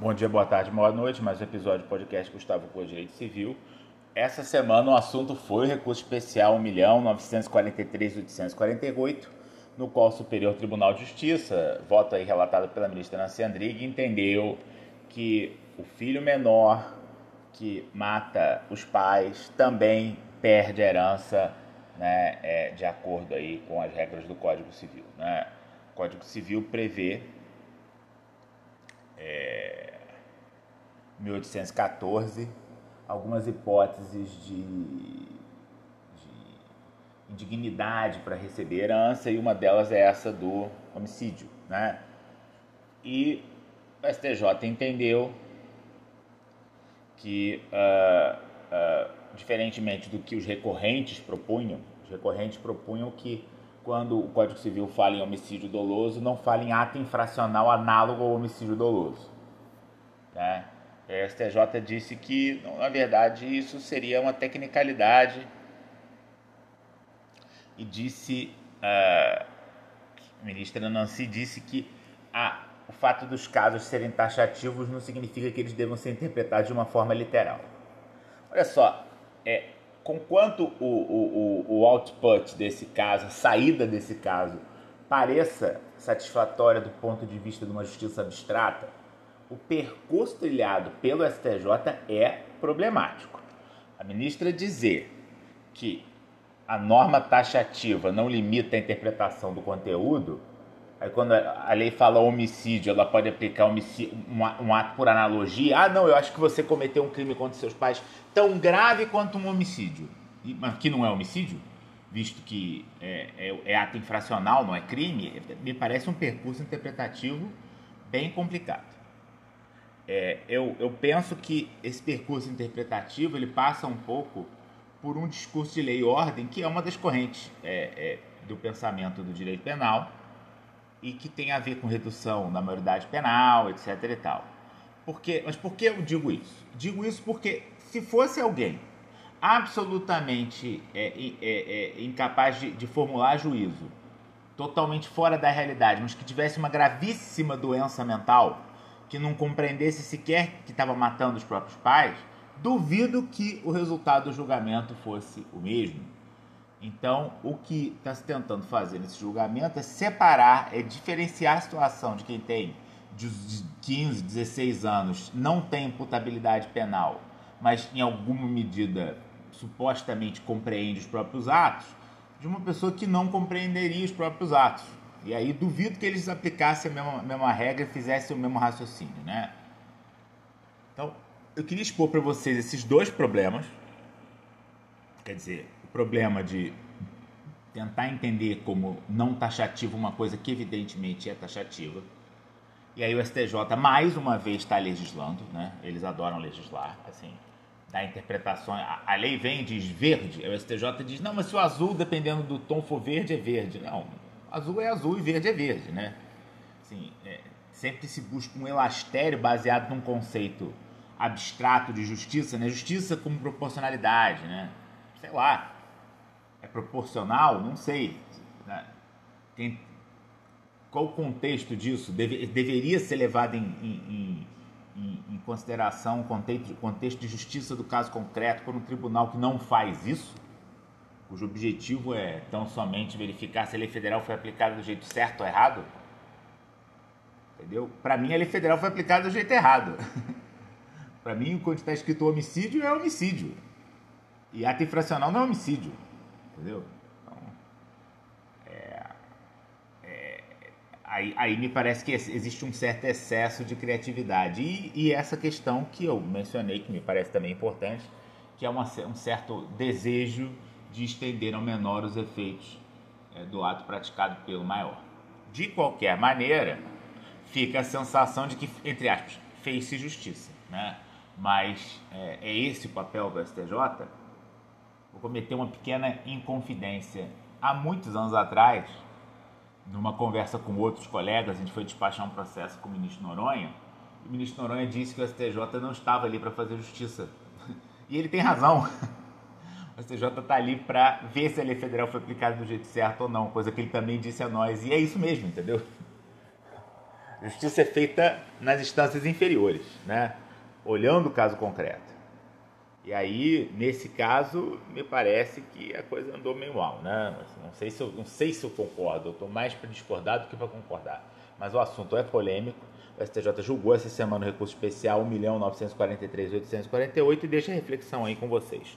Bom dia, boa tarde, boa noite. Mais um episódio do podcast Gustavo Cor Direito Civil. Essa semana o assunto foi o recurso especial 1.943.848, no qual o Superior Tribunal de Justiça, voto aí relatado pela ministra Nancy Andrighi, entendeu que o filho menor que mata os pais também perde herança né, é, de acordo aí com as regras do Código Civil. Né? O Código Civil prevê 1814 algumas hipóteses de, de indignidade para receber herança e uma delas é essa do homicídio, né? E o STJ entendeu que, uh, uh, diferentemente do que os recorrentes propunham, os recorrentes propunham que quando o Código Civil fala em homicídio doloso, não fala em ato infracional análogo ao homicídio doloso. Né? A STJ disse que, na verdade, isso seria uma tecnicalidade e disse, uh, a ministra Nancy disse que a, o fato dos casos serem taxativos não significa que eles devam ser interpretados de uma forma literal. Olha só, é, com quanto o, o, o, o output desse caso, a saída desse caso, pareça satisfatória do ponto de vista de uma justiça abstrata, o percurso trilhado pelo STJ é problemático. A ministra dizer que a norma taxativa não limita a interpretação do conteúdo, aí quando a lei fala homicídio, ela pode aplicar um ato por analogia. Ah, não, eu acho que você cometeu um crime contra seus pais tão grave quanto um homicídio. Mas que não é homicídio, visto que é, é, é ato infracional, não é crime, me parece um percurso interpretativo bem complicado. É, eu, eu penso que esse percurso interpretativo ele passa um pouco por um discurso de lei e ordem que é uma das correntes é, é, do pensamento do direito penal e que tem a ver com redução da maioridade penal, etc. e tal. Por quê? Mas por que eu digo isso? Digo isso porque se fosse alguém absolutamente é, é, é, incapaz de, de formular juízo, totalmente fora da realidade, mas que tivesse uma gravíssima doença mental, que não compreendesse sequer que estava matando os próprios pais, duvido que o resultado do julgamento fosse o mesmo. Então, o que está se tentando fazer nesse julgamento é separar, é diferenciar a situação de quem tem de 15, 16 anos, não tem imputabilidade penal, mas em alguma medida supostamente compreende os próprios atos, de uma pessoa que não compreenderia os próprios atos. E aí duvido que eles aplicassem a mesma, mesma regra e fizessem o mesmo raciocínio, né? Então, eu queria expor para vocês esses dois problemas. Quer dizer, o problema de tentar entender como não taxativo uma coisa que evidentemente é taxativa. E aí o STJ mais uma vez está legislando, né? Eles adoram legislar, assim, dar interpretações. A, a lei vem e diz verde, aí o STJ diz, não, mas se o azul, dependendo do tom, for verde, é verde. Não, azul é azul e verde é verde, né? Assim, é, sempre se busca um elastério baseado num conceito abstrato de justiça, né? Justiça como proporcionalidade, né? Sei lá, é proporcional? Não sei. Né? Tem, qual o contexto disso? Deve, deveria ser levado em, em, em, em consideração o contexto, contexto de justiça do caso concreto por um tribunal que não faz isso? Cujo objetivo é tão somente verificar se a lei federal foi aplicada do jeito certo ou errado? Entendeu? Para mim, a lei federal foi aplicada do jeito errado. Para mim, quando está escrito homicídio, é homicídio. E ato infracional não é homicídio. Entendeu? Então, é, é, aí, aí me parece que existe um certo excesso de criatividade. E, e essa questão que eu mencionei, que me parece também importante, que é uma, um certo desejo de estender ao menor os efeitos é, do ato praticado pelo maior. De qualquer maneira, fica a sensação de que, entre aspas, fez-se justiça. Né? Mas é, é esse o papel do STJ? Vou cometer uma pequena inconfidência. Há muitos anos atrás, numa conversa com outros colegas, a gente foi despachar um processo com o ministro Noronha. O ministro Noronha disse que o STJ não estava ali para fazer justiça. E ele tem razão. O STJ está ali para ver se a lei federal foi aplicada do jeito certo ou não, coisa que ele também disse a nós. E é isso mesmo, entendeu? Justiça é feita nas instâncias inferiores, né? olhando o caso concreto. E aí, nesse caso, me parece que a coisa andou meio mal, né? Não, sei se eu, não sei se eu concordo, eu estou mais para discordar do que para concordar. Mas o assunto é polêmico. O STJ julgou essa semana o recurso especial 1.943.848 e deixa a reflexão aí com vocês.